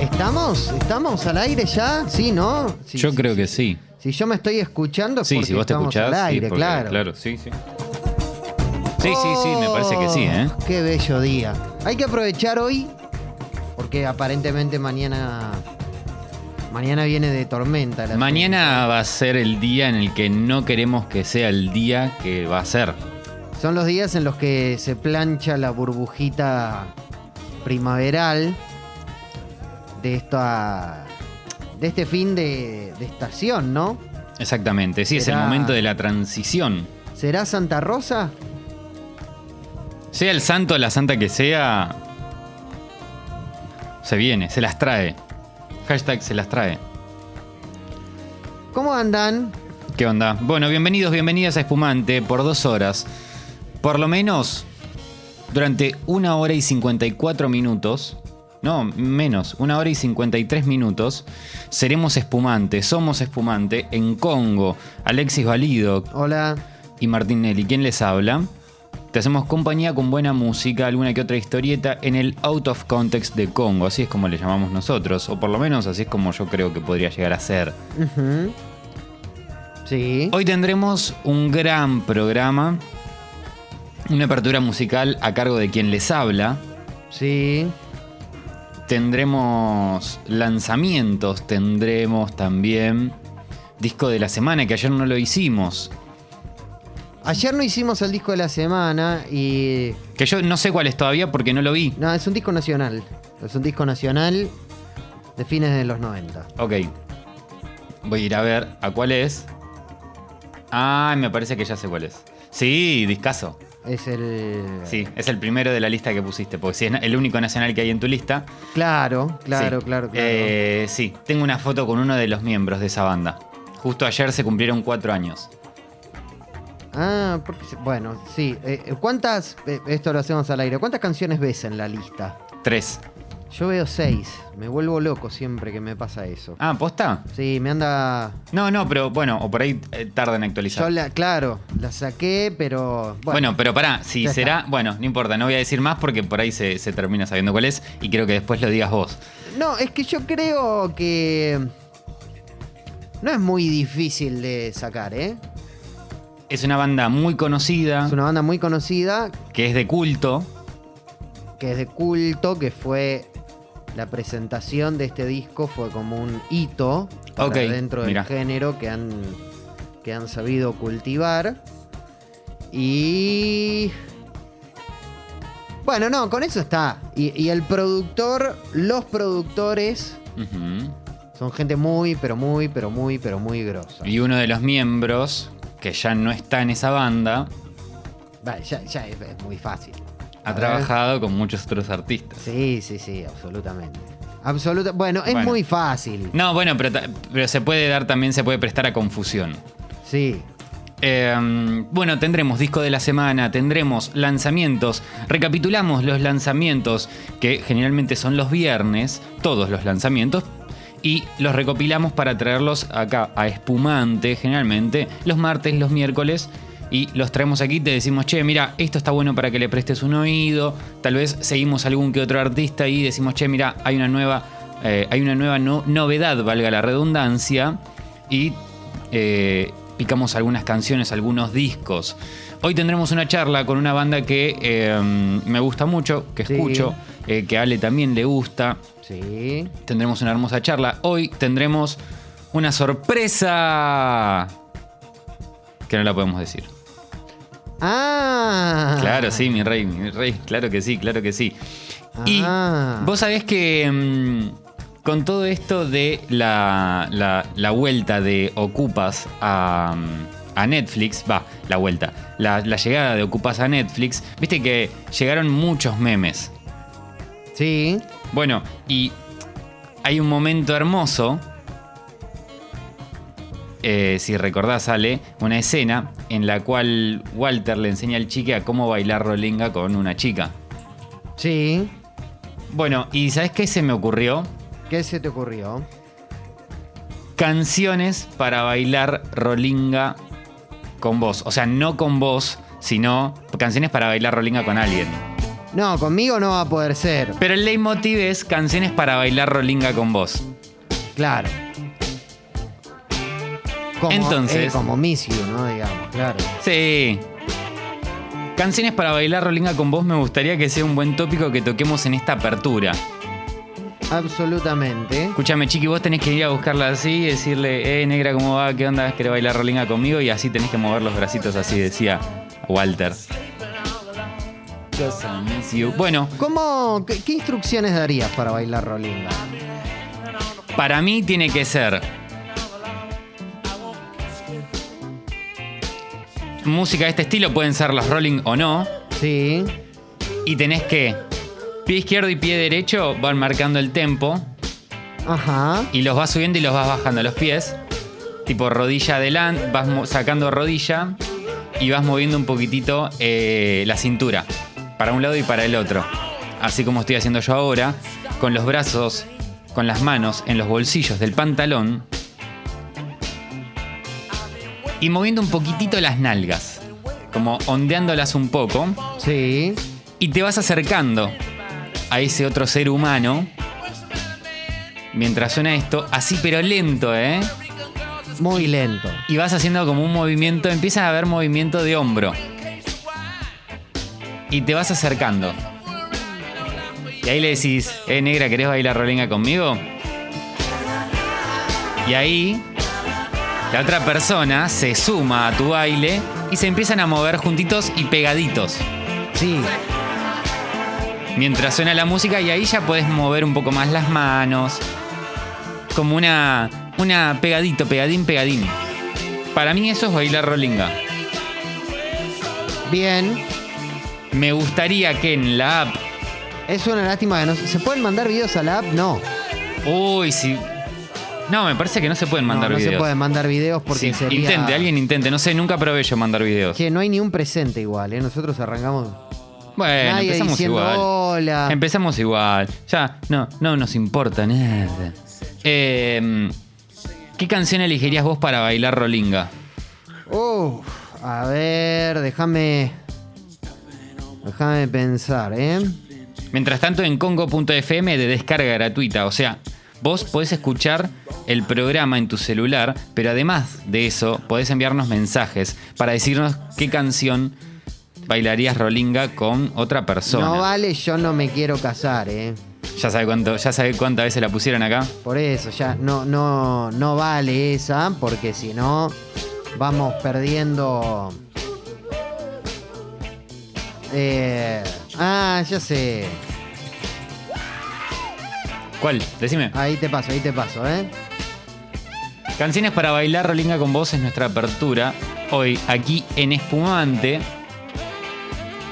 ¿Estamos? ¿Estamos al aire ya? Sí, ¿no? Sí, Yo sí, creo que sí. Si yo me estoy escuchando, es Sí, porque si vos te estamos escuchás, al aire, porque- claro. sí, sí. Sí, sí, sí, me parece que sí, ¿eh? Oh, Qué bello día. Hay que aprovechar hoy, porque aparentemente mañana. Mañana viene de tormenta. el Mañana va a ser el día en el que no queremos que sea el día que va a ser. Son los días en los que se plancha la burbujita primaveral de esta. de este fin de, de estación, ¿no? Exactamente, sí, es el momento de la transición. ¿Será Santa Rosa? Sea el santo o la santa que sea, se viene, se las trae. Hashtag se las trae. ¿Cómo andan? ¿Qué onda? Bueno, bienvenidos, bienvenidas a Espumante por dos horas. Por lo menos durante una hora y 54 minutos, no, menos, una hora y 53 minutos, seremos Espumante, somos Espumante en Congo. Alexis Valido Hola. y Martín Nelly, ¿quién les habla? Te hacemos compañía con buena música, alguna que otra historieta en el out of context de Congo, así es como le llamamos nosotros, o por lo menos así es como yo creo que podría llegar a ser. Sí. Hoy tendremos un gran programa, una apertura musical a cargo de quien les habla. Sí. Tendremos lanzamientos, tendremos también disco de la semana, que ayer no lo hicimos. Ayer no hicimos el disco de la semana y. Que yo no sé cuál es todavía porque no lo vi. No, es un disco nacional. Es un disco nacional de fines de los 90. Ok. Voy a ir a ver a cuál es. Ah, me parece que ya sé cuál es. Sí, discaso. Es el. Sí, es el primero de la lista que pusiste, porque si es el único nacional que hay en tu lista. Claro, claro, Sí. claro, claro. Eh, sí, tengo una foto con uno de los miembros de esa banda. Justo ayer se cumplieron cuatro años. Ah, porque, bueno, sí. Eh, ¿Cuántas. eh, esto lo hacemos al aire. ¿Cuántas canciones ves en la lista? Tres. Yo veo seis. Me vuelvo loco siempre que me pasa eso. Ah, ¿posta? Sí, me anda. No, no, pero bueno, o por ahí eh, tarda en actualizar. Yo la, claro, la saqué, pero. Bueno, Bueno, pero pará, si Ya será. Bueno, no importa, no voy a decir más porque por ahí se, se termina sabiendo cuál es y quiero que después lo digas vos. No, es que yo creo que. No es muy difícil de sacar, ¿eh? Es una banda muy conocida, Es una banda muy conocida, que es de culto. que es de culto, que fue. La presentación de este disco fue como un hito para dentro del género que han, que han sabido cultivar. Y. Bueno, no, con eso está. Y, y el productor, los productores, son gente muy, pero muy, pero muy, pero muy grosa. Y uno de los miembros, que ya no está en esa banda, Vale, ya, ya es, es muy fácil. Ha ver. trabajado con muchos otros artistas. Sí, sí, sí, absolutamente. Absoluta. Bueno, es Bueno. muy fácil. No, bueno, pero, se puede dar también, se puede prestar a confusión. Sí. Eh, bueno, tendremos disco de la semana, tendremos lanzamientos. Recapitulamos los lanzamientos que generalmente son los viernes, todos los lanzamientos, y los recopilamos para traerlos acá a Espumante, generalmente los martes, los miércoles. Y los traemos aquí, te decimos, che, mira, esto está bueno para que le prestes un oído. Tal vez seguimos algún que otro artista y decimos, che, mira, hay una nueva, eh, hay una nueva no- novedad, valga la redundancia. Y eh, picamos algunas canciones, algunos discos. Hoy tendremos una charla con una banda que eh, me gusta mucho, que Sí. escucho, eh, que a Ale también le gusta. Sí. Tendremos una hermosa charla. Hoy tendremos una sorpresa que no la podemos decir. Ah. Claro, sí, mi rey, mi rey, claro que sí, claro que sí. Y Ah. vos sabés que mm, con todo esto de la, la- la vuelta de Ocupas a, mm, a Netflix, va, la vuelta, la, la llegada de Ocupas a Netflix, viste que llegaron muchos memes. Sí. Bueno, y hay un momento hermoso, eh, si recordás, Ale, una escena en la cual Walter le enseña al chique a cómo bailar rolinga con una chica. Sí. Bueno, ¿y sabes qué se me ocurrió? ¿Qué se te ocurrió? Canciones para bailar rolinga con vos. O sea, no con vos, sino canciones para bailar rolinga con alguien. No, conmigo no va a poder ser. Pero el leitmotiv es canciones para bailar rolinga con vos. Claro. Como, Entonces- eh, como Miss You, ¿no? Digamos, claro. Sí. Canciones para bailar rolinga con vos me gustaría que sea un buen tópico que toquemos en esta apertura. Absolutamente. Escúchame, chiqui, vos tenés que ir a buscarla así y decirle, eh, negra, ¿cómo va? ¿Qué onda? ¿Querés bailar rolinga conmigo? Y así tenés que mover los bracitos así, decía Walter. Bueno, ¿Cómo, qué, qué instrucciones darías para bailar rolinga? para mí tiene que ser música de este estilo, pueden ser los rolling o no, Sí. y tenés que pie izquierdo y pie derecho van marcando el tempo Ajá. y los vas subiendo y los vas bajando los pies. Tipo rodilla adelante, vas sacando rodilla y vas moviendo un poquitito eh, la cintura para un lado y para el otro. Así como estoy haciendo yo ahora, con los brazos, con las manos en los bolsillos del pantalón y moviendo un poquitito las nalgas, como ondeándolas un poco Sí. y te vas acercando a ese otro ser humano mientras suena esto, así pero lento, ¿eh? Muy lento. Y vas haciendo como un movimiento, empieza a haber movimiento de hombro. Y te vas acercando. Y ahí le decís, eh, negra, ¿querés bailar rolinga conmigo? Y ahí la otra persona se suma a tu baile y se empiezan a mover juntitos y pegaditos. Sí. mientras suena la música y ahí ya puedes mover un poco más las manos. Como una, una pegadito, pegadín, pegadín. Para mí eso es bailar rolinga. Bien. Me gustaría que en la app... Es una lástima que no se ¿se pueden mandar videos a la app. No. Uy, si... No, me parece que no se pueden mandar no, no videos. se pueden mandar videos porque Sí, sería. Intente, alguien intente. No sé, nunca probé yo mandar videos. Que no hay ni un presente igual, ¿eh? Nosotros arrancamos. Bueno, Nadie empezamos diciendo igual. hola. Empezamos igual. Ya, no, no nos importa nada. Eh, ¿Qué canción elegirías vos para bailar rolinga? Uf, a ver, déjame. Déjame pensar, ¿eh? Mientras tanto, en congo.fm de descarga gratuita. O sea, vos podés escuchar el programa en tu celular, pero además de eso, podés enviarnos mensajes para decirnos qué canción bailarías rolinga con otra persona. No vale, yo no me quiero casar, ¿eh? Ya sabe cuánto, ya sabe cuántas veces la pusieron acá. Por eso, ya no, no, no vale esa, porque si no, vamos perdiendo. Eh, ah, ya sé. ¿Cuál? Decime. Ahí te paso, ahí te paso, ¿eh? Canciones para bailar rolinga con vos es nuestra apertura. Hoy, aquí en Espumante.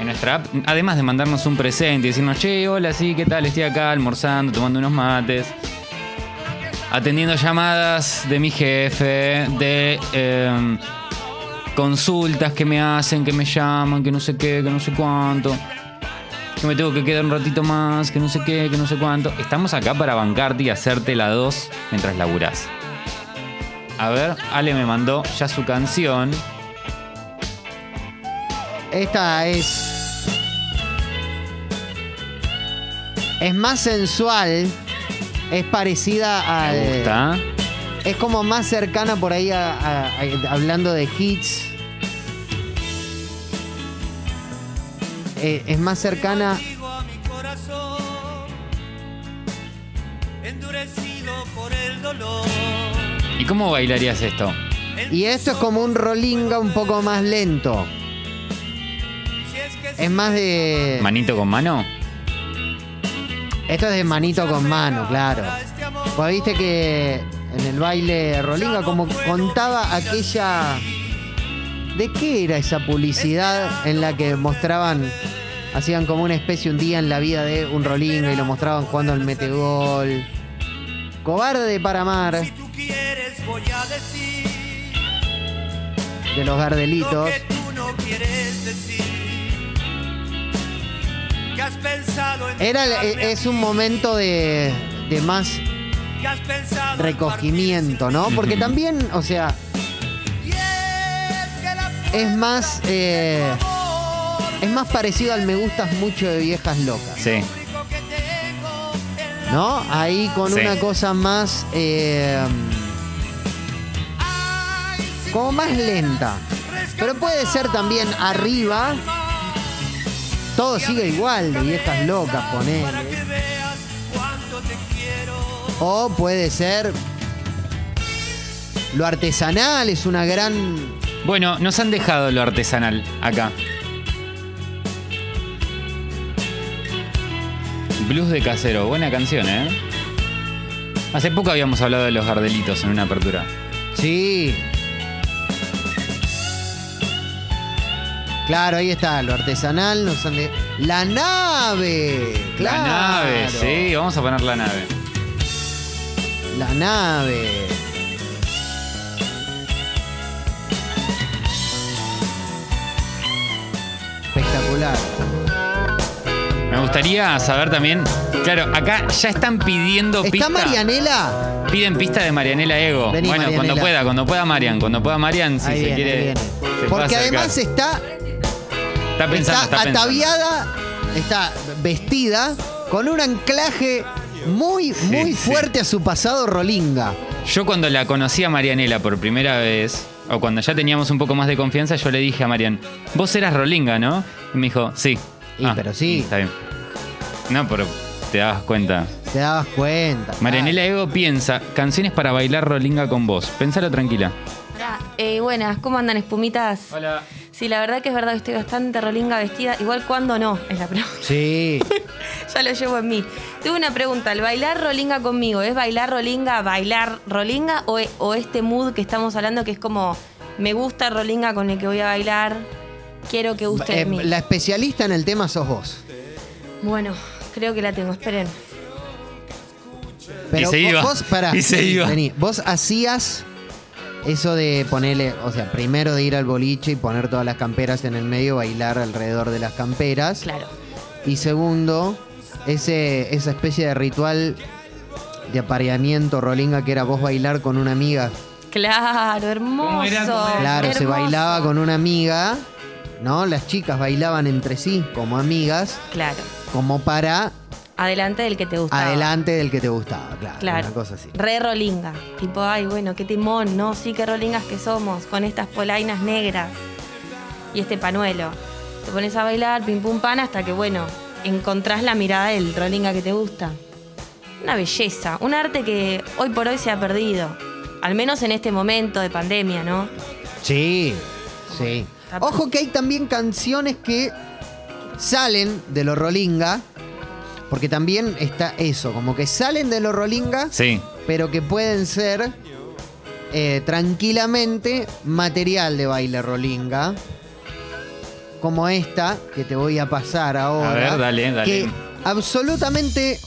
En nuestra app, además de mandarnos un presente y decirnos, che, hola, sí, ¿qué tal? Estoy acá almorzando, tomando unos mates. Atendiendo llamadas de mi jefe, de eh, consultas que me hacen, que me llaman, que no sé qué, que no sé cuánto. Que me tengo que quedar un ratito más, que no sé qué, que no sé cuánto. Estamos acá para bancarte y hacerte la dos mientras laburás. A ver, Ale me mandó ya su canción. Esta es. Es más sensual. Es parecida al. Me gusta. Es como más cercana por ahí a- a- a- hablando de hits. Eh, es más cercana. ¿Y cómo bailarías esto? Y esto es como un rolinga un poco más lento. Es más de. ¿Manito con mano? Esto es de manito con mano, claro. Pues viste que en el baile Rolinga, como contaba aquella. ¿De qué era esa publicidad en la que mostraban, hacían como una especie un día en la vida de un Rolinga y lo mostraban jugando al metegol? Cobarde para amar, si tú quieres voy a decir de los lo Gardelitos. que tú no quieres decir. Que has pensado en Era, es un momento de, de más recogimiento, ¿no? Porque también, o sea, es más. eh, es más parecido al me gustas mucho de viejas locas. Sí. ¿No? Ahí con Sí. una cosa más. eh, como más lenta. Pero puede ser también arriba. Todo sigue igual de viejas locas, ponele. O puede ser. Lo artesanal es una gran. Bueno, nos han dejado lo artesanal acá. Blues de casero, buena canción, ¿eh? Hace poco habíamos hablado de los gardelitos en una apertura. Sí. Claro, ahí está, lo artesanal, nos han de- La nave. Claro. La nave, sí, vamos a poner la nave. La nave. Espectacular. Me gustaría saber también. Claro, acá ya están pidiendo pista. ¿Está Marianela? Piden pista de Marianela Ego. Vení, bueno, Marianela. cuando pueda, cuando pueda Marian, cuando pueda Marian, si ahí se viene, quiere. se Porque además está, está pensando, está, está, pensando. ataviada, está vestida con un anclaje muy, muy sí. fuerte a su pasado rolinga. Yo cuando la conocí a Marianela por primera vez, o cuando ya teníamos un poco más de confianza, yo le dije a Marian, vos eras Rolinga, ¿no? Y me dijo, sí. Y, pero sí. Está bien. No, pero te dabas cuenta. Te dabas cuenta. Marianela Ego piensa, canciones para bailar Rolinga con vos. Pensalo tranquila. Hola, eh, buenas, ¿cómo andan espumitas? Hola. Sí, la verdad que es verdad que estoy bastante rolinga vestida. Igual cuando no, es la pregunta. Sí. ya lo llevo en mí. Tuve una pregunta, ¿el bailar rolinga conmigo es bailar rolinga, bailar rolinga o, o este mood que estamos hablando que es como me gusta rolinga con el que voy a bailar, quiero que guste de Eh, mí? la especialista en el tema sos vos. Bueno, creo que la tengo, esperen. Pero Y se vos, iba. vos, pará, Y se vení, iba. vení. Vos hacías eso de ponerle, o sea, primero de ir al boliche y poner todas las camperas en el medio, bailar alrededor de las camperas. Claro. Y segundo, ese, esa especie de ritual de apareamiento rolinga que era vos bailar con una amiga. Claro, hermoso. ¿Cómo era? ¿Cómo era? Claro, se bailaba con una amiga, ¿no? Las chicas bailaban entre sí como amigas, Claro. como para Adelante del que te gusta. adelante del que te gustaba, claro. Claro. Una cosa así. Re rolinga. Tipo, ay, bueno, qué timón, ¿no? Sí, qué rolingas que somos, con estas polainas negras y este panuelo. Te pones a bailar, pim pum pan, hasta que, bueno, encontrás la mirada del rolinga que te gusta. Una belleza, un arte que hoy por hoy se ha perdido. Al menos en este momento de pandemia, ¿no? Sí, sí. Ojo que hay también canciones que salen de lo rolinga, porque también está eso, como que salen de lo rolinga, Sí. pero que pueden ser eh, tranquilamente material de baile rolinga, como esta que te voy a pasar ahora. A ver, dale, dale. Que absolutamente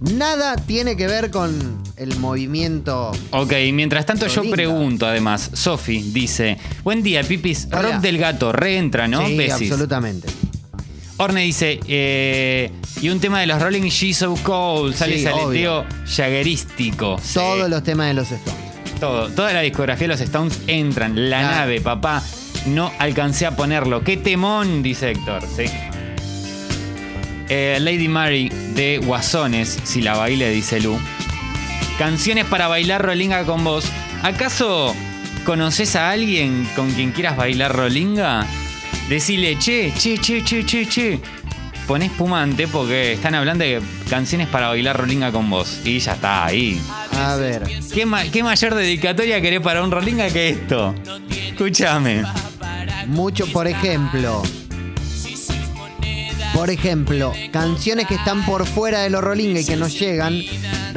nada tiene que ver con el movimiento. Ok, mientras tanto yo pregunto además, Sofi dice, buen día, Pipis, Hola. Rock del Gato, reentra, ¿no? Sí, Besis. absolutamente. Orne dice, eh, y un tema de los Rolling She's So Cold, sale Sí, ese aleteo obvio. jaguerístico. Sí, Todos los temas de los Stones. todo, toda la discografía de los Stones entran. La nave, papá, no alcancé a ponerlo. ¡Qué temón! Dice Héctor, sí. Eh, Lady Mary de Guasones, si la baile, dice Lu. Canciones para bailar rolinga con vos. ¿Acaso conoces a alguien con quien quieras bailar rolinga? Decile, che, che, che, che, che, che. Poné espumante porque están hablando de canciones para bailar rolinga con vos. Y ya está, ahí. A ver. ¿Qué, ma- qué mayor dedicatoria querés para un rolinga que esto? Escúchame. Mucho, por ejemplo. Por ejemplo, canciones que están por fuera de los Rolinga y que nos llegan.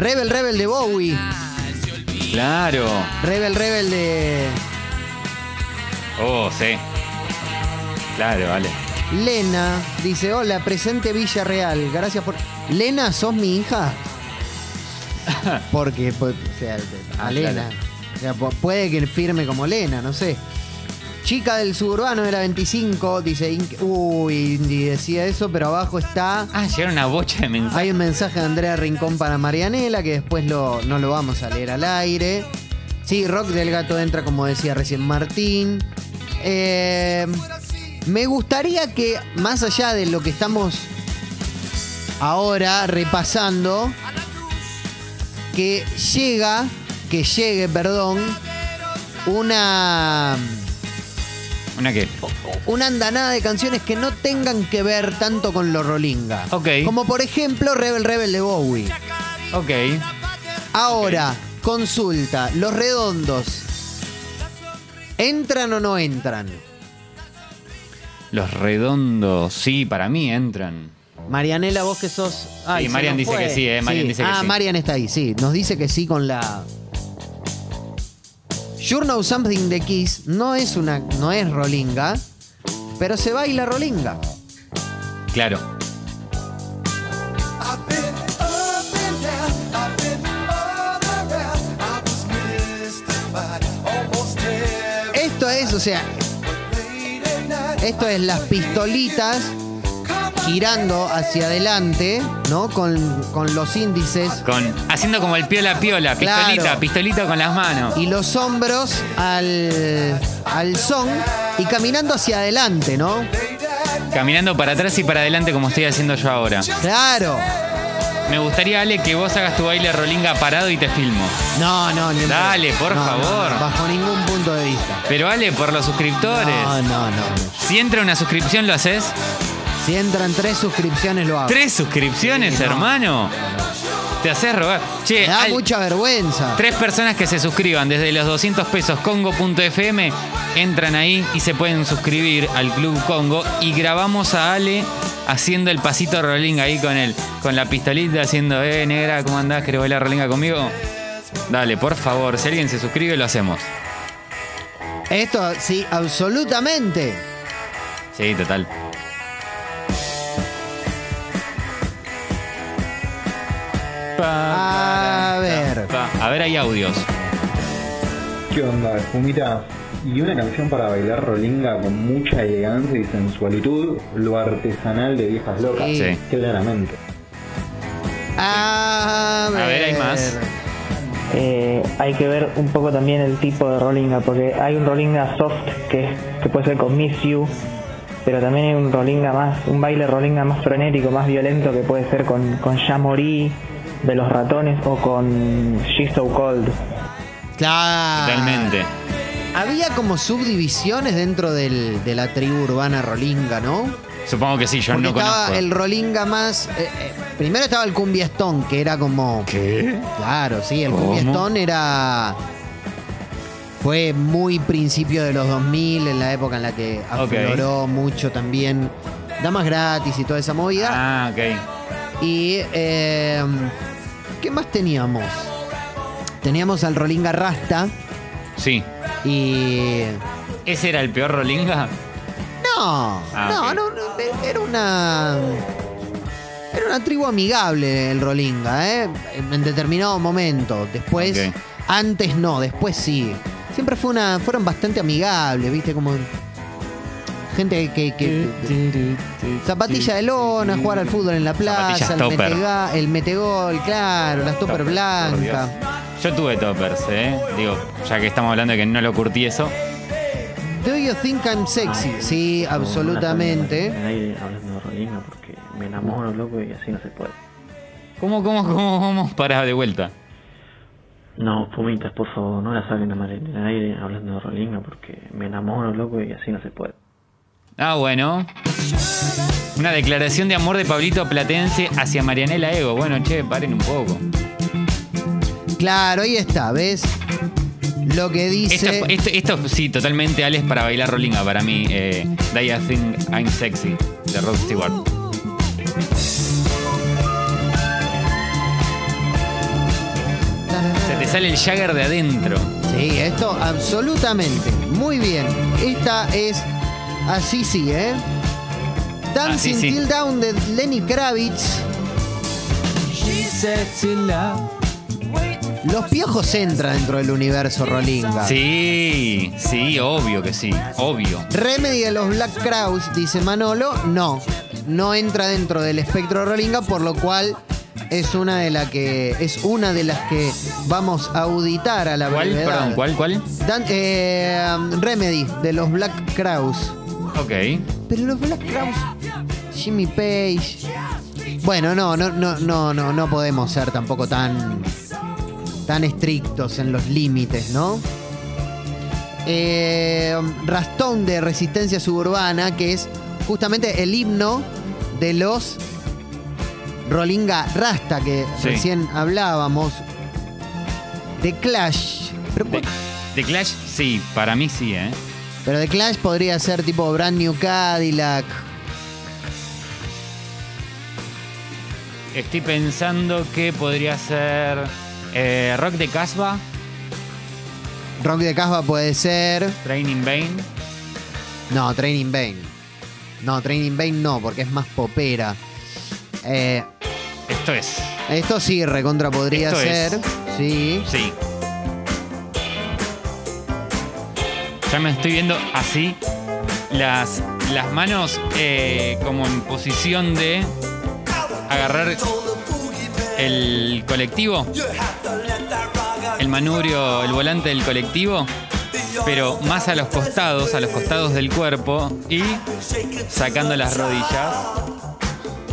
Rebel Rebel de Bowie. Claro. Rebel Rebel de Oh, sí. Claro, vale. Lena. Dice, hola, presente Villarreal. Gracias por... Lena, ¿sos mi hija? Porque, pues, o sea, a Ah, Lena. claro. O sea, pu- puede que firme como Lena, no sé. Chica del suburbano de la 25, dice, uy, Indy decía eso, pero abajo está... Ah, llegaron una bocha de mensajes. Hay un mensaje de Andrea Rincón para Marianela que después lo, no lo vamos a leer al aire. Sí, Rock del Gato entra, como decía recién Martín. Eh, Me gustaría que, más allá de lo que estamos ahora repasando, que llega, que llegue, perdón, una ¿Una qué? una andanada de canciones que no tengan que ver tanto con lo rolinga. Ok. Como por ejemplo Rebel Rebel de Bowie. Ok. Ahora, consulta, los redondos. ¿Entran o no entran? Los redondos, sí, para mí entran. Marianela, vos que sos. Ay, se Marian dice fue. que sí, eh, Marian dice que ah, sí. Marian está ahí, sí. Nos dice que sí con la. Sure Know Something de Kiss no es una. no es rolinga, pero se baila rolinga. Claro. Esto es, o sea, esto es las pistolitas girando hacia adelante, ¿no? Con, con los índices Con, haciendo como el piola piola, pistolita, pistolita con las manos. y los hombros al, al son y caminando hacia adelante, ¿no? Caminando para atrás y para adelante como estoy haciendo yo ahora. Claro. Me gustaría, Ale, que vos hagas tu baile rolinga parado y te filmo. No, no, ni en Dale, pedo. por No, no, favor. no, bajo ningún punto de vista. Pero Ale, por los suscriptores. No, no, no. Si entra una suscripción, ¿lo haces? Si entran tres suscripciones, lo hago. ¿Tres suscripciones, Sí, no. hermano? Te haces rogar. Che, Me da al- mucha vergüenza. Tres personas que se suscriban desde los 200 pesos congo.fm entran ahí y se pueden suscribir al Club Congo y grabamos a Ale haciendo el pasito rolinga ahí con él, con la pistolita haciendo, eh, negra, ¿cómo andás? ¿Querés bailar rolinga conmigo? Dale, por favor, si alguien se suscribe lo hacemos. Esto, sí, absolutamente. Sí, total. A ver. A ver, hay audios. ¿Qué onda, Fumita? Y una canción para bailar rolinga con mucha elegancia y sensualitud, lo artesanal de viejas locas. Sí. Sí. Claramente. A ver. A ver, hay más. Eh, hay que ver un poco también el tipo de rolinga, porque hay un rolinga soft que, que puede ser con Miss You, pero también hay un rolinga más, un baile rolinga más frenético, más violento que puede ser con, con Ya Morí de los ratones o con She's So Cold. Claro. Totalmente. Había como subdivisiones dentro del- de la tribu urbana rolinga, ¿no? Supongo que sí, yo Porque no estaba conozco. el rolinga más. eh, eh, primero estaba el cumbiastón, que era como. ¿Qué? Claro, sí, el ¿Cómo? cumbiastón era. Fue muy principio de los 2000, en la época en la que afloró mucho también Damas Gratis y toda esa movida. Ah, ok. Y. eh, ¿Qué más teníamos? Teníamos al rolinga Rasta Sí. y. ¿Ese era el peor rolinga? No, Ah, no, no, no, era una. Era una tribu amigable el Rolinga, ¿eh? En determinado momento. Después, antes no, después sí. Siempre fue una, fueron bastante amigables, ¿viste? Como. Gente que. que- zapatilla de lona, jugar al fútbol en la plaza, el, topper. metega- el metegol, claro, las topper blancas. Yo tuve toppers, ¿eh? Digo, ya que estamos hablando de que no lo curtí eso. Do you think I'm sexy? Sí, absolutamente. En aire hablando de Rolinga porque me enamoro, loco, y así no se puede. ¿Cómo, cómo, cómo, cómo? Para de vuelta. No, Pumitas, por favor, no la mal en el aire hablando de Rolinga porque me enamoro, loco, y así no se puede. Ah, bueno. Una declaración de amor de Pablito Platense hacia Marianela Ego. Bueno, che, paren un poco. Claro, ahí está, ¿ves? Lo que dice. Esto, esto, esto sí, totalmente Alex para bailar rolinga para mí. Eh, You Think I'm Sexy de Rod Stewart. Se te sale el Jagger de adentro. Sí, esto absolutamente. Muy bien. Esta es así sí, ¿eh? Dancing Así sí. Till Down de Lenny Kravitz. Los piojos entran dentro del universo Rolinga. Sí, sí, obvio que sí, obvio. Remedy de los Black Crowes, dice Manolo, no. No entra dentro del espectro Rolinga, por lo cual es una de la que es una de las que vamos a auditar a la ¿Cuál? brevedad. Perdón, ¿cuál, cuál? Dan- eh, Remedy de los Black Crowes. Ok. Pero los Black Crowes, Jimmy Page. Bueno, no, no, no, no, no, no podemos ser tampoco tan, tan estrictos en los límites, ¿no? Eh, Rastón de Resistencia Suburbana, que es justamente el himno de los Rolinga Rasta que Sí. recién hablábamos. The Clash. Pero, De, de Clash, sí, para mí sí, ¿eh? Pero The Clash podría ser tipo Brand New Cadillac. Estoy pensando que podría ser eh, Rock de Casbah, Rock de Casbah puede ser. Training Bane. No, Training Bane. No, Training Bane no, porque es más popera. Eh, Esto es. esto sí, recontra podría Esto es. ser. Sí. Sí. Ya me estoy viendo así. Las, las manos eh, como en posición de agarrar el colectivo. El manubrio, el volante del colectivo. Pero más a los costados, a los costados del cuerpo. Y sacando las rodillas.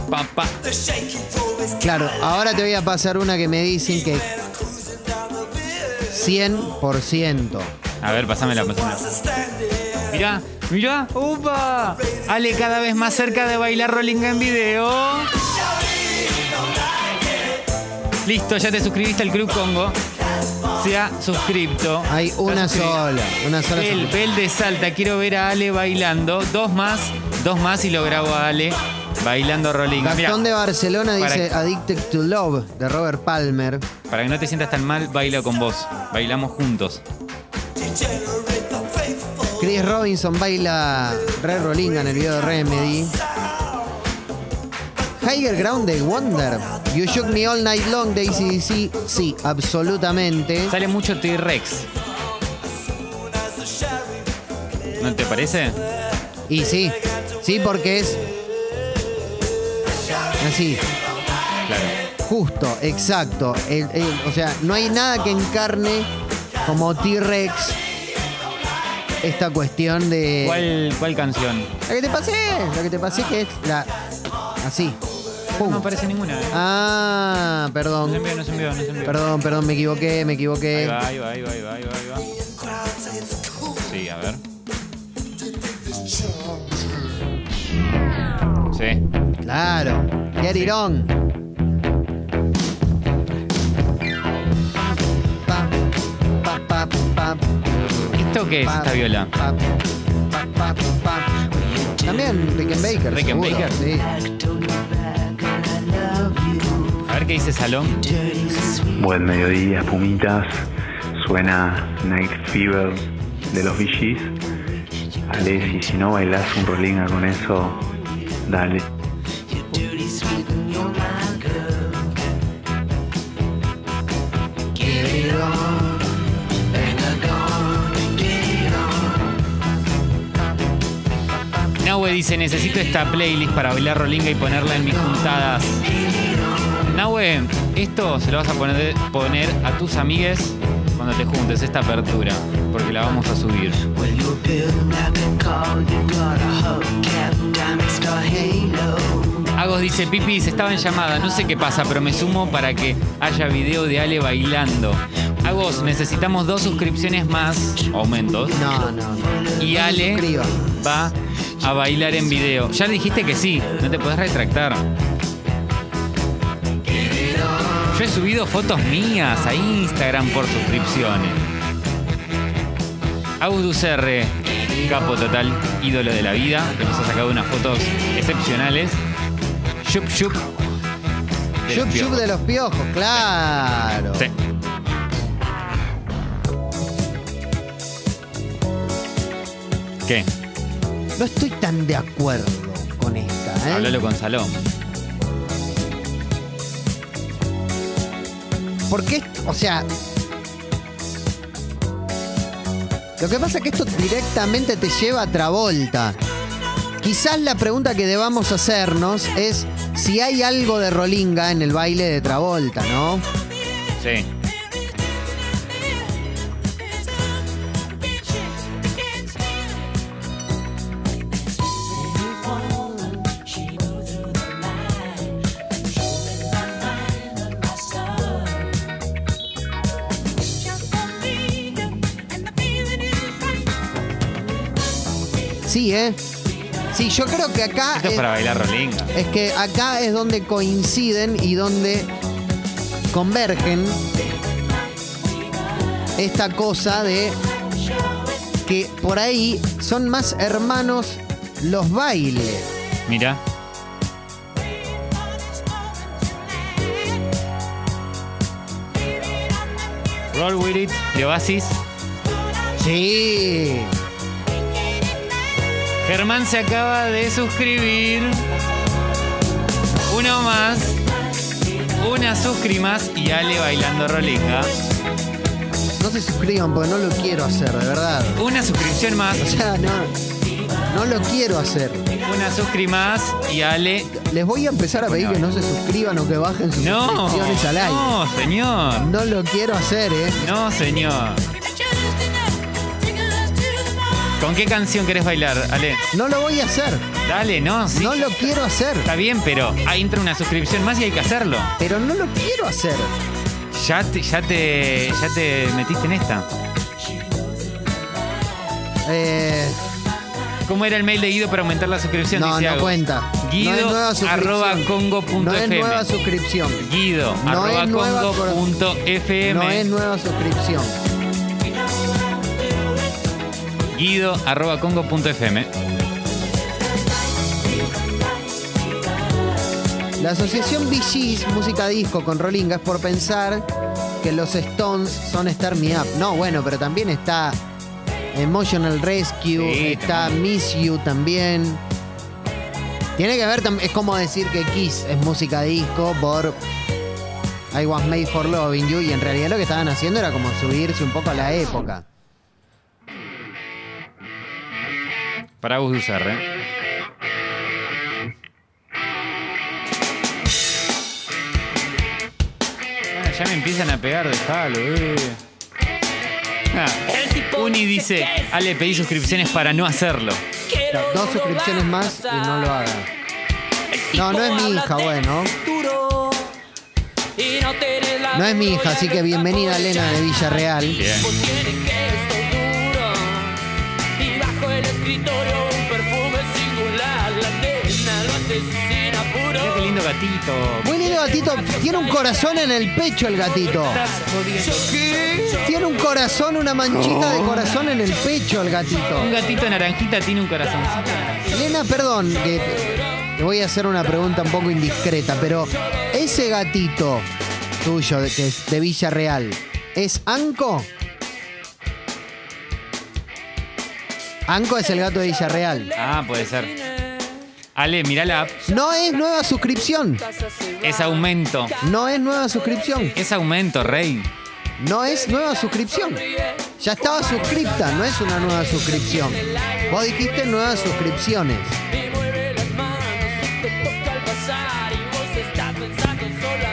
Pa. Claro, ahora te voy a pasar una que me dicen que 100%. A ver, pasámela, pasámela. Mirá, mirá, ¡upa! Ale cada vez más cerca de bailar rolling en video. Listo, ya te suscribiste al Club Congo. Se ha suscripto. Hay una sola, una sola. Bel de Salta, quiero ver a Ale bailando. Dos más, dos más y lo grabo a Ale bailando rolling. Mirá, Gastón de Barcelona para- dice Addicted to Love de Robert Palmer. para que no te sientas tan mal, baila con vos. Bailamos juntos. Chris Robinson baila Red Rolinga en el video de Remedy. Higher Ground de Wonder. You Shook Me All Night Long de ACDC. Sí, absolutamente. Sale mucho T-Rex. ¿No te parece? Y sí, sí, porque es así, Claro. justo, exacto. El- el- o sea, no hay nada que encarne como T-Rex esta cuestión de. ¿Cuál, cuál canción? La que te pasé, la que te pasé que es la. Así. Pum. No aparece ninguna. ¿eh? Ah, No perdón. se envió, no se envió, no se envió. Perdón, perdón, me equivoqué, me equivoqué. ahí va, ahí va, ahí va, ahí va, ahí va. Sí, a ver. Sí. Claro. Get it on. ¿Esto qué es esta viola? También Rickenbacker. Rickenbacker. Sí. A ver qué dice Salón. Buen mediodía, pumitas. Suena Night Fever de los Bee Gees. Ale, si no bailas un rolinga con eso, dale. Dice, necesito esta playlist para bailar rolinga y ponerla en mis juntadas. Nahue, esto se lo vas a poner, poner a tus amigues cuando te juntes, esta apertura, porque la vamos a subir. Agos dice, Pipi, se estaba en llamada, no sé qué pasa, pero me sumo para que haya video de Ale bailando. Agos, necesitamos dos suscripciones más, aumentos, No, no, no. y Ale va a bailar en video. Ya dijiste que sí, no te podés retractar. Yo he subido fotos mías a Instagram por suscripciones. Agus Ducerre, capo total, ídolo de la vida, que nos ha sacado unas fotos excepcionales. Shup Shup. chup piojos. de los piojos, claro. Sí. ¿Qué? No estoy tan de acuerdo con esta, ¿eh? Háblalo con Salón. Porque, o sea. Lo que pasa es que esto directamente te lleva a Travolta. Quizás la pregunta que debamos hacernos es si hay algo de Rolinga en el baile de Travolta, ¿no? Sí. Sí, ¿eh? Sí, yo creo que acá... Esto es es- para bailar rolinga. Es que acá es donde coinciden y donde convergen esta cosa de que por ahí son más hermanos los bailes. Mira. Roll with it, de Oasis. Sí. Germán se acaba de suscribir. Uno más. Una suscri más y Ale bailando rolinga. No se suscriban porque no lo quiero hacer, de verdad. Una suscripción más. O sea, no, no lo quiero hacer. Una suscri más y Ale. Les voy a empezar a pedir que no se suscriban o que bajen sus No, suscripciones al aire. no, señor. No lo quiero hacer, ¿eh? No, señor. ¿Con qué canción querés bailar, Ale? No lo voy a hacer. Dale, no, sí. No lo quiero hacer. Está bien, pero ahí entra una suscripción más y hay que hacerlo. Pero no lo quiero hacer. Ya te, ya te, ya te metiste en esta. Eh, ¿Cómo era el mail de Guido para aumentar la suscripción? no, Dice no Agus. cuenta. Guido no es nueva suscripción. arroba congo punto No es FM. nueva suscripción. Guido No arroba es nueva congo por- punto FM. No es nueva suscripción. Guido arroba congo punto FM. La asociación VGs, música disco con Rolinga, es por pensar que los Stones son Star Me Up. No, bueno, pero también está Emotional Rescue, Sí, está también. Miss You también. Tiene que ver, es como decir que Kiss es música disco por I Was Made for Loving You y en realidad lo que estaban haciendo era como subirse un poco a la época. Para Agus de usar, ¿eh? Ah, ya me empiezan a pegar, dejalo, eh. Ah, Uni dice, Ale, pedí suscripciones para no hacerlo. Dos suscripciones más y no lo hagan. No, no es mi hija, bueno. No es mi hija, así que bienvenida Elena de Villarreal. Bien. Gatito. Muy lindo gatito, tiene un corazón en el pecho el gatito. Tiene un corazón, una manchita de corazón en el pecho el Un gatito. gatito naranjita tiene un corazoncito. Elena, perdón, que te voy a hacer una pregunta un poco indiscreta, pero ese gatito tuyo, de- que es de Villarreal, ¿es Anco? Anco es el gato de Villarreal. Ah, puede ser. Ale, mirá la app. No es nueva suscripción. Es aumento. No es nueva suscripción. Es aumento, rey. No es nueva suscripción. Ya estaba suscripta, no es una nueva suscripción. Vos dijiste nuevas suscripciones.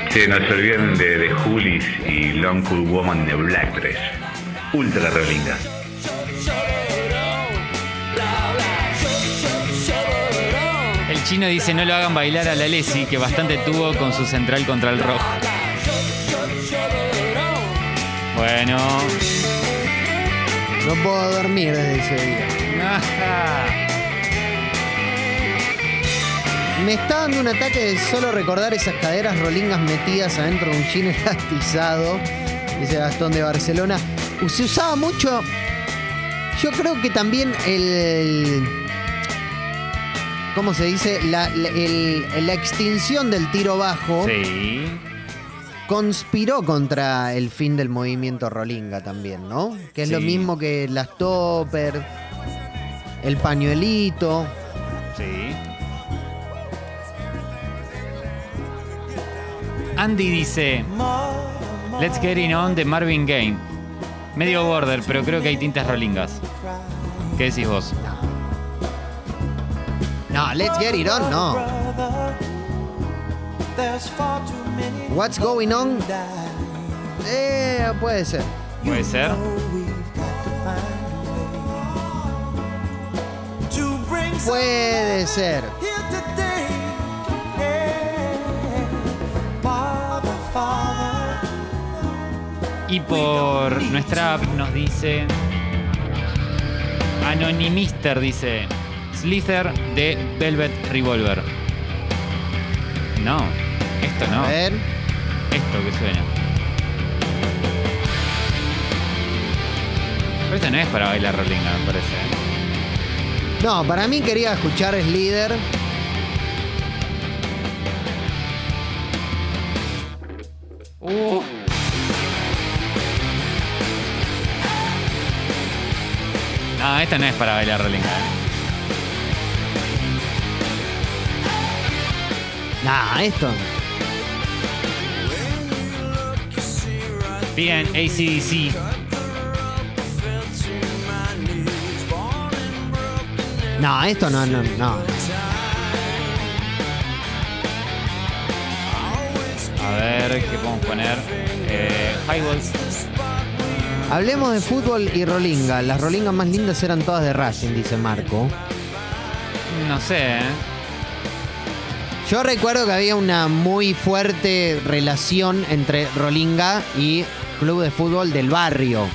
Sí, no se olviden de, de Julis y Long Cool Woman de Black Dress. Ultra rolinga. Chino dice no lo hagan bailar a la Lesi, que bastante tuvo con su central contra el rojo. Bueno. No puedo dormir desde ese día. Me está dando un ataque de solo recordar esas caderas rolingas metidas adentro de un jean elastizado. Dice Gastón de Barcelona. Se usaba mucho. Yo creo que también el. ¿Cómo se dice? La, la- el- la extinción del tiro bajo Sí. conspiró contra el fin del movimiento rolinga también, ¿no? Que es lo mismo que las topper, el pañuelito. Sí. Andy dice Let's Get It On de Marvin Gaye. Medio border, pero creo que hay tintas rolingas. ¿Qué decís vos? No, let's get it on, no. What's going on? Eh, puede ser. ¿Puede ser? Puede ser. Y por nuestra app nos dice. Anonymister dice. Slither de Velvet Revolver. No, esto no. A ver. Esto que suena. Pero esto no es para bailar rolinga, me parece. ¿eh? No, para mí quería escuchar Slither. Uh. No, esta no es para bailar rolinga. Nah, esto. Bien, ACDC. No, esto no, no, no. A ver, ¿qué podemos poner? Eh, Highballs. Hablemos de fútbol y rolinga. Las rolingas más lindas eran todas de Racing, dice Marco. No sé, ¿eh? Yo recuerdo que había una muy fuerte relación entre Rolinga y club de fútbol del barrio.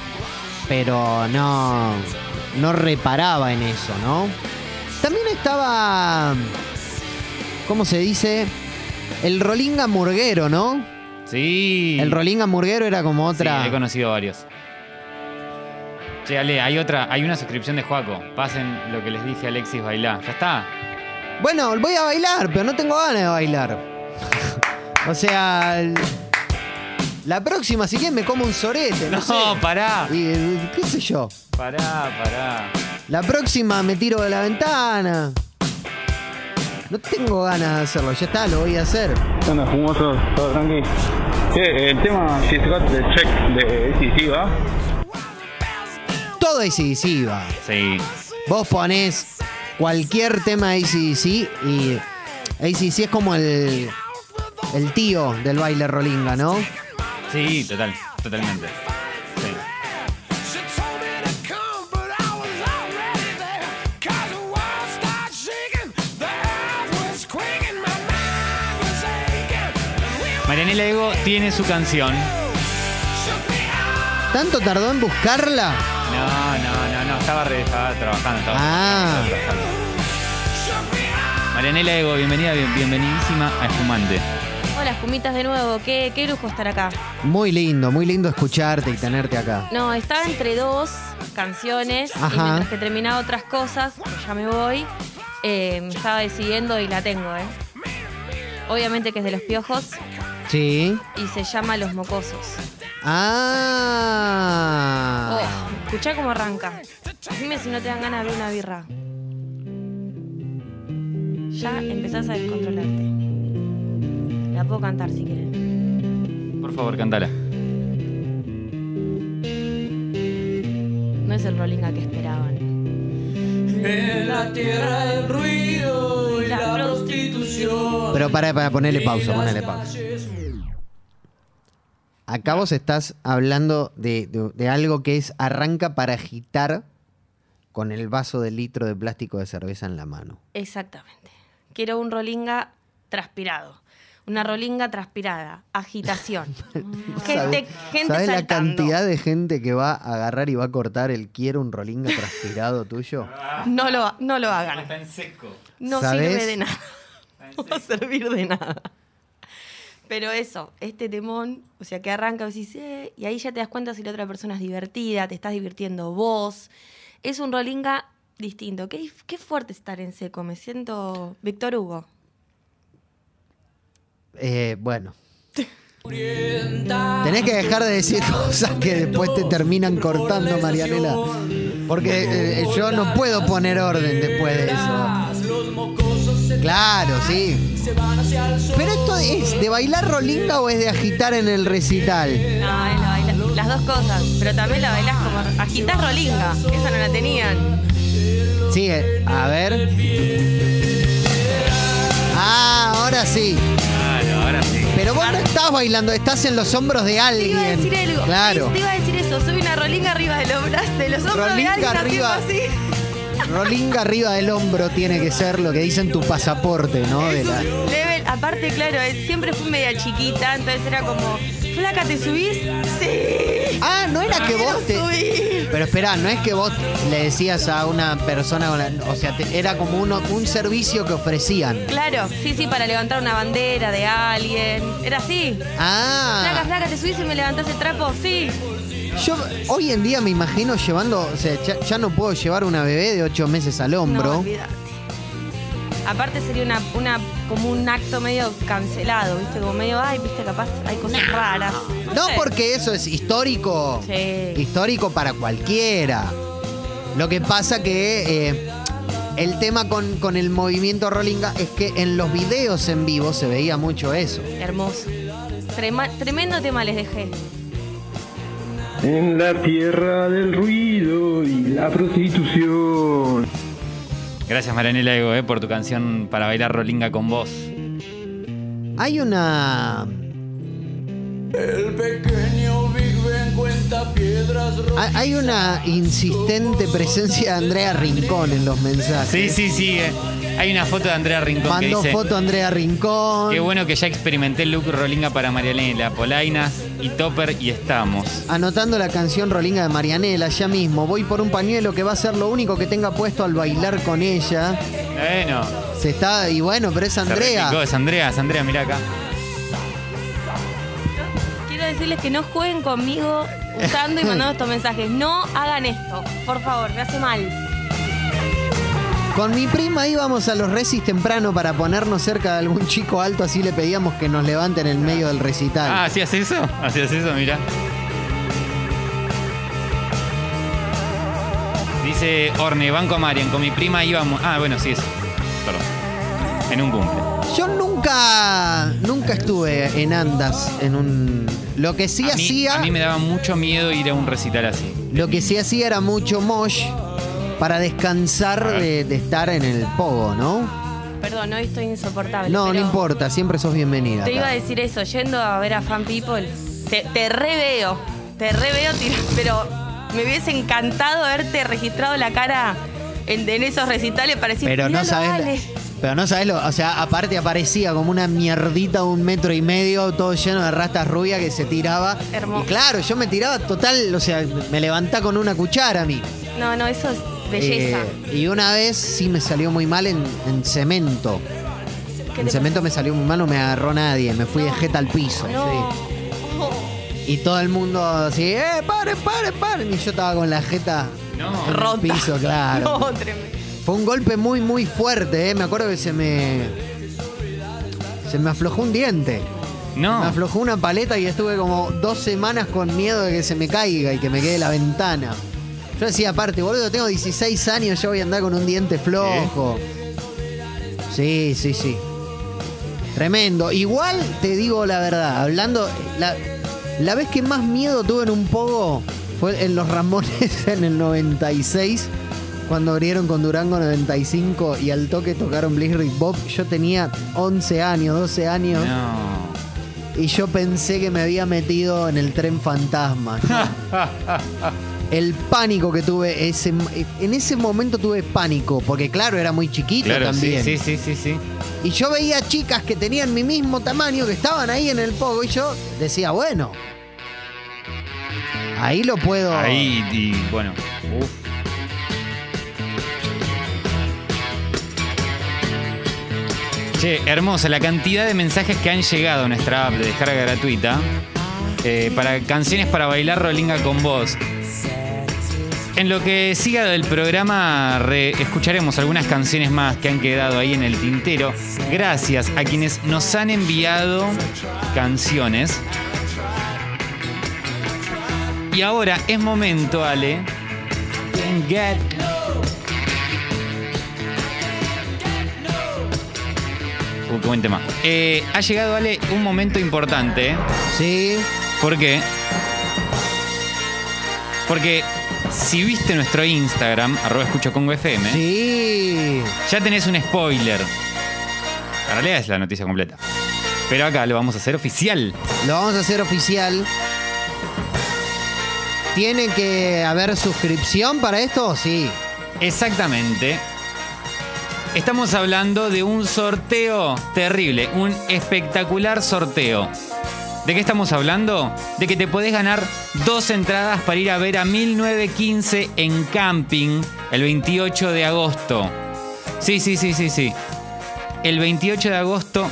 Pero no, no reparaba en eso, ¿no? También estaba, ¿cómo se dice? El Rolinga Murguero, ¿no? Sí. El Rolinga Murguero era como otra... Sí, he conocido varios. Che, Ale, hay otra, hay una suscripción de Juaco. Pasen lo que les dije a Alexis bailar. Ya está. Bueno, voy a bailar, pero no tengo ganas de bailar. o sea, la próxima, si quieren, me como un sorete, no, No, sé. pará. Y, ¿Qué sé yo? Pará, pará. La próxima me tiro de la ventana. No tengo ganas de hacerlo, ya está, lo voy a hacer. ¿Qué onda, fumoso? ¿Todo tranqui? Che, el tema She's Got the Check de ACC, ¿va? Todo ACDC va. Sí. Vos ponés cualquier tema de ACDC y ACDC es como el, el tío del baile rolinga, ¿no? Sí, total, totalmente. Marianela Ego tiene su canción. ¿Tanto tardó en buscarla? No, no, no, no, estaba, re- estaba trabajando. Estaba Ah. estaba trabajando. Marianela Ego, bienvenida, bien- bienvenidísima a Espumante. Hola, Espumitas de nuevo. Qué, qué lujo estar acá. Muy lindo, muy lindo escucharte y tenerte acá. No, estaba entre dos canciones y Ajá. mientras que terminaba otras cosas, que ya me voy, eh, me estaba decidiendo y la tengo, ¿eh? Obviamente que es de los piojos Sí. y se llama Los Mocosos. Ah. Oh, escuchá cómo arranca. Dime si no te dan ganas de abrir una birra. Ya empezás a descontrolarte. La puedo cantar si quieren. Por favor, cantala. No es el rollinga que esperaban. En la tierra del ruido y la prostitución. Pero para, para ponerle pausa, ponerle pausa. Acá vos estás hablando de, de- de algo que es arranca para agitar con el vaso de litro de plástico de cerveza en la mano. Exactamente. Quiero un rollinga transpirado. Una rolinga transpirada. Agitación. gente gente ¿Sabes la cantidad de gente que va a agarrar y va a cortar el quiero un rolinga transpirado tuyo? No lo, no lo hagan. en seco. No ¿Sabes? sirve de nada. No va a servir de nada. Pero eso, este temón, o sea, que arranca y decís, eh, y ahí ya te das cuenta si la otra persona es divertida, te estás divirtiendo vos. Es un rolinga distinto. Qué, qué fuerte estar en seco. Me siento Víctor Hugo. Eh, bueno. Tenés que dejar de decir cosas que después te terminan cortando, Marianela. Porque eh, yo no puedo poner orden después de eso. Los mocosos se Claro, sí. se van hacia el sol. Pero esto es de bailar rolinga o es de agitar en el recital. No, es la baila- las dos cosas. Pero también la bailás como agitás rolinga. Esa no la tenían. Sí, eh, a ver. Ah, ahora sí. Claro, ahora sí. Pero vos no estás bailando, estás en los hombros de Te iba a alguien. decir algo. Claro. Te iba a decir eso. Soy una rolinga arriba de los brazos, de los hombros Rolinga de alguien arriba. así. Rolinga arriba del hombro tiene que ser lo que dice en tu pasaporte, ¿no? De la- Level, aparte, claro, siempre fui media chiquita, entonces era como, flaca, ¿te subís? Sí. Ah, no era que vos te. subir. Pero espera, no es que vos le decías a una persona, con la- o sea, te- era como uno, un servicio que ofrecían. Claro, sí, sí, para levantar una bandera de alguien. Era así. Flaca, Ah, flaca, ¿te subís y me levantás el trapo? Sí. Yo hoy en día me imagino llevando, o sea, ya, ya no puedo llevar una bebé de ocho meses al No, hombro. olvídate. Aparte sería una, una, como un acto medio cancelado, ¿viste? Como medio, ay, viste, capaz hay cosas raras. No sé. porque eso es histórico. Sí. Histórico para cualquiera. Lo que pasa que eh, el tema con, con el movimiento Rollinga es que en los videos en vivo se veía mucho eso. Hermoso. Trema- tremendo tema les dejé. En la tierra del ruido y la prostitución. Gracias Marianela Ego eh, por tu canción para bailar rolinga con vos. Hay una. El pequeño Big Ben cuenta piedras hay- Hay una insistente presencia de Andrea Rincón en los mensajes. Sí, sí, sí. eh. Hay una foto de Andrea Rincón que Mandó dice... foto Andrea Rincón. Qué bueno que ya experimenté el look rolinga para Marianela, Polainas y Topper y estamos. Anotando la canción Rolinga de Marianela, ya mismo. Voy por un pañuelo que va a ser lo único que tenga puesto al bailar con ella. Bueno, Se está. Y bueno, pero es Andrea. replicó, es Andrea, es Andrea, mira acá. Quiero decirles que no jueguen conmigo usando y mandando estos mensajes. No hagan esto, por favor, me hace mal. Con mi prima íbamos a los recis temprano para ponernos cerca de algún chico alto, así le pedíamos que nos levanten en el medio del recital. Ah, ¿hacías eso? ¿Hacías eso? Mira. Dice Orne, Banco Marian, con mi prima íbamos... Ah, bueno, sí, es. Perdón. En un cumple. Yo nunca, nunca estuve en andas en un. Lo que sí a, mí, hacía, a mí me daba mucho miedo ir a un recital así. lo que sí hacía era mucho mosh para descansar de, de estar en el pogo, ¿no? Perdón, hoy estoy insoportable. No, no pero importa, siempre sos bienvenida. Te iba a decir eso, yendo a ver a Fan People, te, te reveo, te reveo, tira- pero me hubiese encantado verte registrado la cara en, en esos recitales para decir, Pero no "Miralo, sabes. Ale". Pero no sabes lo. O sea, aparte aparecía como una mierdita de un metro y medio, todo lleno de rastas rubias que se tiraba. Hermoso. Y claro, yo me tiraba total, o sea, me levantaba con una cuchara a mí. No, no, eso es belleza. Eh, y una vez sí me salió muy mal en, en cemento. ¿Qué En cemento me salió muy mal, no me agarró nadie. Me fui de jeta al piso. No. sí. Y todo el mundo así, ¡eh, paren, paren, paren! Y yo estaba con la jeta No. en el Rota. piso, claro. No. Fue un golpe muy, muy fuerte, ¿eh? Me acuerdo que se me. Se me aflojó un diente. Me No. aflojó una paleta y estuve como dos semanas con miedo de que se me caiga y que me quede la ventana. Yo decía, aparte, boludo, tengo 16 años, yo voy a andar con un diente flojo. Sí, sí, sí. Tremendo. Igual te digo la verdad, hablando. La, la vez que más miedo tuve en un pogo fue en los Ramones en el 96. Cuando abrieron con Durango 95 y al toque tocaron Blizzard Bob, yo tenía 11 años, 12 años. No. Y yo pensé que me había metido en el tren fantasma. el pánico que tuve, ese, en ese momento tuve pánico, porque claro, era muy chiquito Claro, también. sí, sí, sí, sí. Y yo veía chicas que tenían mi mismo tamaño, que estaban ahí en el pogo, y yo decía, bueno, ahí lo puedo... Ahí, y bueno. Uf. Che, hermosa la cantidad de mensajes que han llegado a nuestra app de descarga gratuita eh, para canciones para bailar rolinga con vos. En lo que siga del programa re- escucharemos algunas canciones más que han quedado ahí en el tintero. Gracias a quienes nos han enviado canciones. Y ahora es momento, Ale. Uh, qué buen tema. Eh, ha llegado, Ale, un momento importante. Sí, ¿Por qué? Porque si viste nuestro Instagram, arroba escucho Congo FM, sí. ya tenés un spoiler. En realidad es la noticia completa. Pero acá lo vamos a hacer oficial. Lo vamos a hacer oficial. ¿Tiene que haber suscripción para esto? Sí. Exactamente. Estamos hablando de un sorteo terrible, un espectacular sorteo ¿De qué estamos hablando? De que te podés ganar dos entradas para ir a ver a 1915 en camping el 28 de agosto. Sí, sí, sí, sí, sí. El 28 de agosto,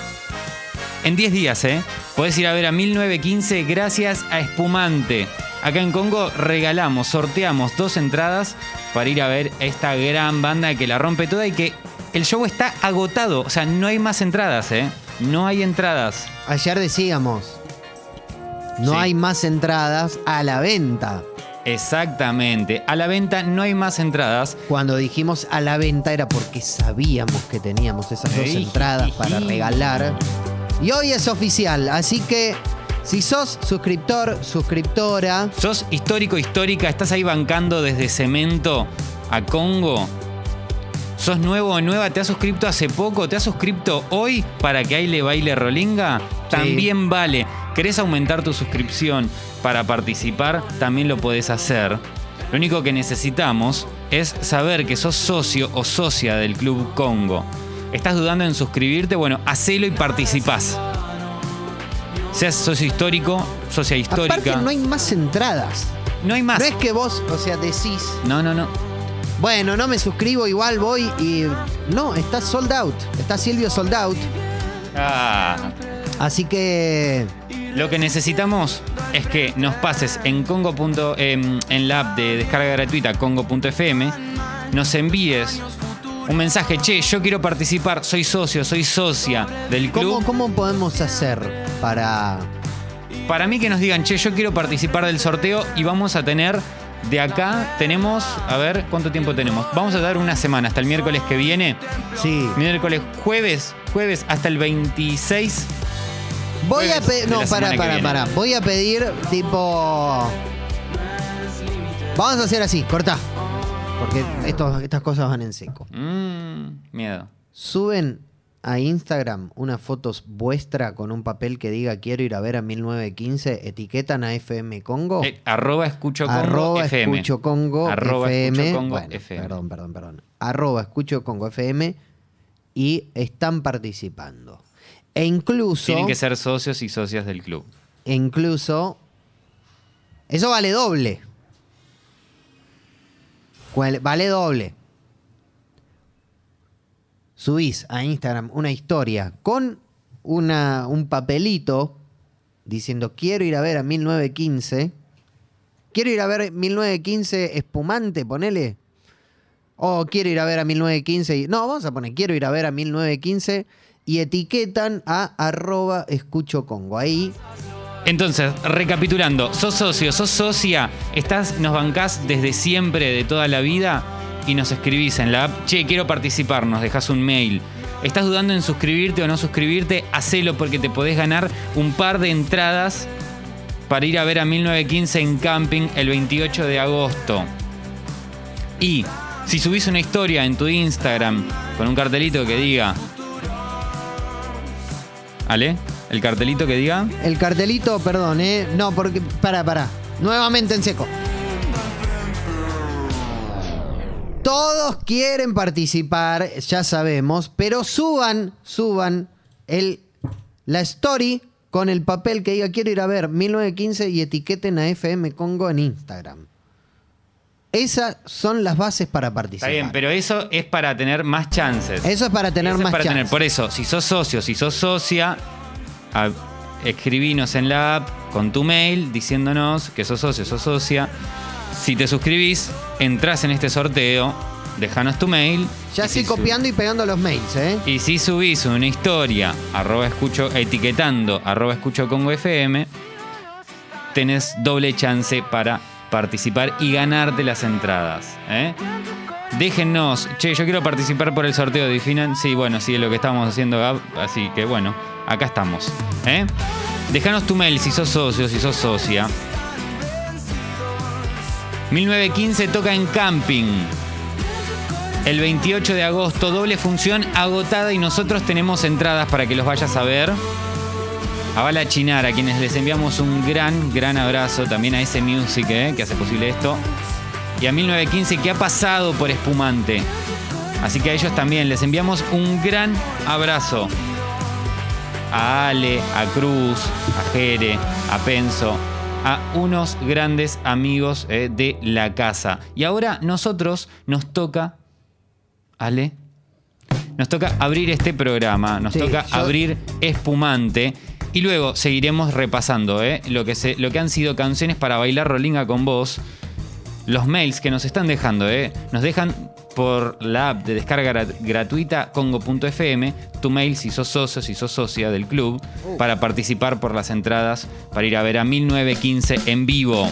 en 10 días, ¿eh? Podés ir a ver a 1915 gracias a Espumante. Acá en Congo regalamos, sorteamos dos entradas para ir a ver esta gran banda que la rompe toda y que el show está agotado. O sea, no hay más entradas, ¿eh? No hay entradas. Ayer decíamos, no Sí. hay más entradas a la venta. Exactamente. A la venta no hay más entradas. Cuando dijimos a la venta era porque sabíamos que teníamos esas dos Ey. entradas para regalar. Y hoy es oficial, así que si sos suscriptor, suscriptora, Sos histórico, histórica, estás ahí bancando desde Cemento a Congo. ¿Sos nuevo o nueva? ¿Te has suscrito hace poco? ¿Te has suscrito hoy para que ahí le baile Rolinga? También vale. ¿Querés aumentar tu suscripción para participar? También lo podés hacer. Lo único que necesitamos es saber que sos socio o socia del Club Congo. ¿Estás dudando en suscribirte? Bueno, hacelo y participás. Seas socio histórico, socia histórica. aparte no hay más entradas. No hay más. No es que vos, o sea, decís, No, no, no. bueno, no me suscribo, igual voy y... No, está sold out, está Silvio sold out. Ah, Así que... lo que necesitamos es que nos pases en Congo. punto- em, en la app de descarga gratuita congo.fm, nos envíes un mensaje, che, yo quiero participar, soy socio, soy socia del club. ¿Cómo, ¿Cómo podemos hacer para...? Para mí que nos digan, che, yo quiero participar del sorteo y vamos a tener de acá, tenemos, a ver, ¿cuánto tiempo tenemos? Vamos a dar una semana, hasta el miércoles que viene. Sí. Miércoles, jueves, jueves hasta el 26. Voy a pedir. No, para, para, para. Voy a pedir tipo. Vamos a hacer así, cortá. Porque estos- estas cosas van en seco. Mmm, miedo. Suben a Instagram una foto vuestra con un papel que diga quiero ir a ver a 1915, etiquetan a FM Congo. Eh, arroba escucho Congo arroba FM. escucho Congo Arroba FM. escucho Congo Bueno, FM. Perdón, perdón, perdón. Arroba escucho Congo FM y están participando. E incluso. Tienen que ser socios y socias del club. E incluso. Eso vale doble. Vale doble. Subís a Instagram una historia con una, un papelito diciendo quiero ir a ver a 1915. Quiero ir a ver 1915 espumante, ponele. O quiero ir a ver a 1915. y- No, vamos a poner quiero ir a ver a 1915 y etiquetan a arroba escucho Congo. Ahí Entonces, recapitulando, sos socio, sos socia, estás, nos bancás desde siempre, de toda la vida, y nos escribís en la app, che, quiero participar, nos dejas un mail. ¿Estás dudando en suscribirte o no suscribirte? Hacelo porque te podés ganar un par de entradas para ir a ver a 1915 en camping el 28 de agosto. Y si subís una historia en tu Instagram con un cartelito que diga... ¿Ale? ¿El cartelito que diga? El cartelito, perdón, ¿eh? No, porque. Para, para. Nuevamente en seco. Todos quieren participar, ya sabemos, pero suban, suban el, la story con el papel que diga quiero ir a ver 1915 y etiqueten a FM Congo en Instagram. Esas son las bases para Está participar. bien, pero eso es para tener más chances. Eso es para tener Eso más para tener. chances. Por eso, si sos socio, si sos socia, a- escribinos en la app con tu mail diciéndonos que sos socio, sos socia. Si te suscribís, entras en este sorteo, déjanos tu mail. Ya estoy si copiando y pegando los mails, ¿eh? Y si subís una historia, arroba escucho, etiquetando arroba escucho Congo FM, tenés doble chance para participar y ganarte las entradas. ¿eh? Déjennos, che, yo quiero participar por el sorteo, definan. Sí, bueno, sí, es lo que estamos haciendo, Gab. Así que bueno, acá estamos. ¿eh? Déjanos tu mail si sos socio, si sos socia. 1915 toca en camping. El 28 de agosto, doble función agotada y nosotros tenemos entradas para que los vayas a ver. A Bala Chinar, a quienes les enviamos un gran, gran abrazo. También a ese Music, eh, que hace posible esto. Y a 1915, que ha pasado por Espumante. Así que a ellos también les enviamos un gran abrazo. a Ale, a Cruz, a Jere, a Penso, a unos grandes amigos eh, de la casa. Y ahora nosotros nos toca, Ale, nos toca abrir este programa, nos Sí, toca yo- abrir Espumante. Y luego seguiremos repasando eh, lo, que se- lo que han sido canciones para bailar Rolinga con vos. Los mails que nos están dejando, eh, nos dejan por la app de descarga gra- gratuita congo.fm tu mail si sos socio, si sos socia del club, para participar por las entradas para ir a ver a 1915 en vivo.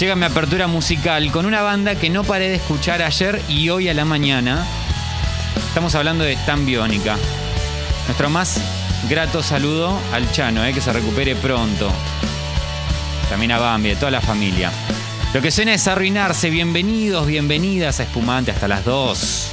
Llega mi apertura musical con una banda que no paré de escuchar ayer y hoy a la mañana. Estamos hablando de Stan Biónica. Nuestro más grato saludo al Chano, eh, que se recupere pronto. También a Bambi, a toda la familia. Lo que suena es arruinarse. Bienvenidos, bienvenidas a Espumante hasta las 2.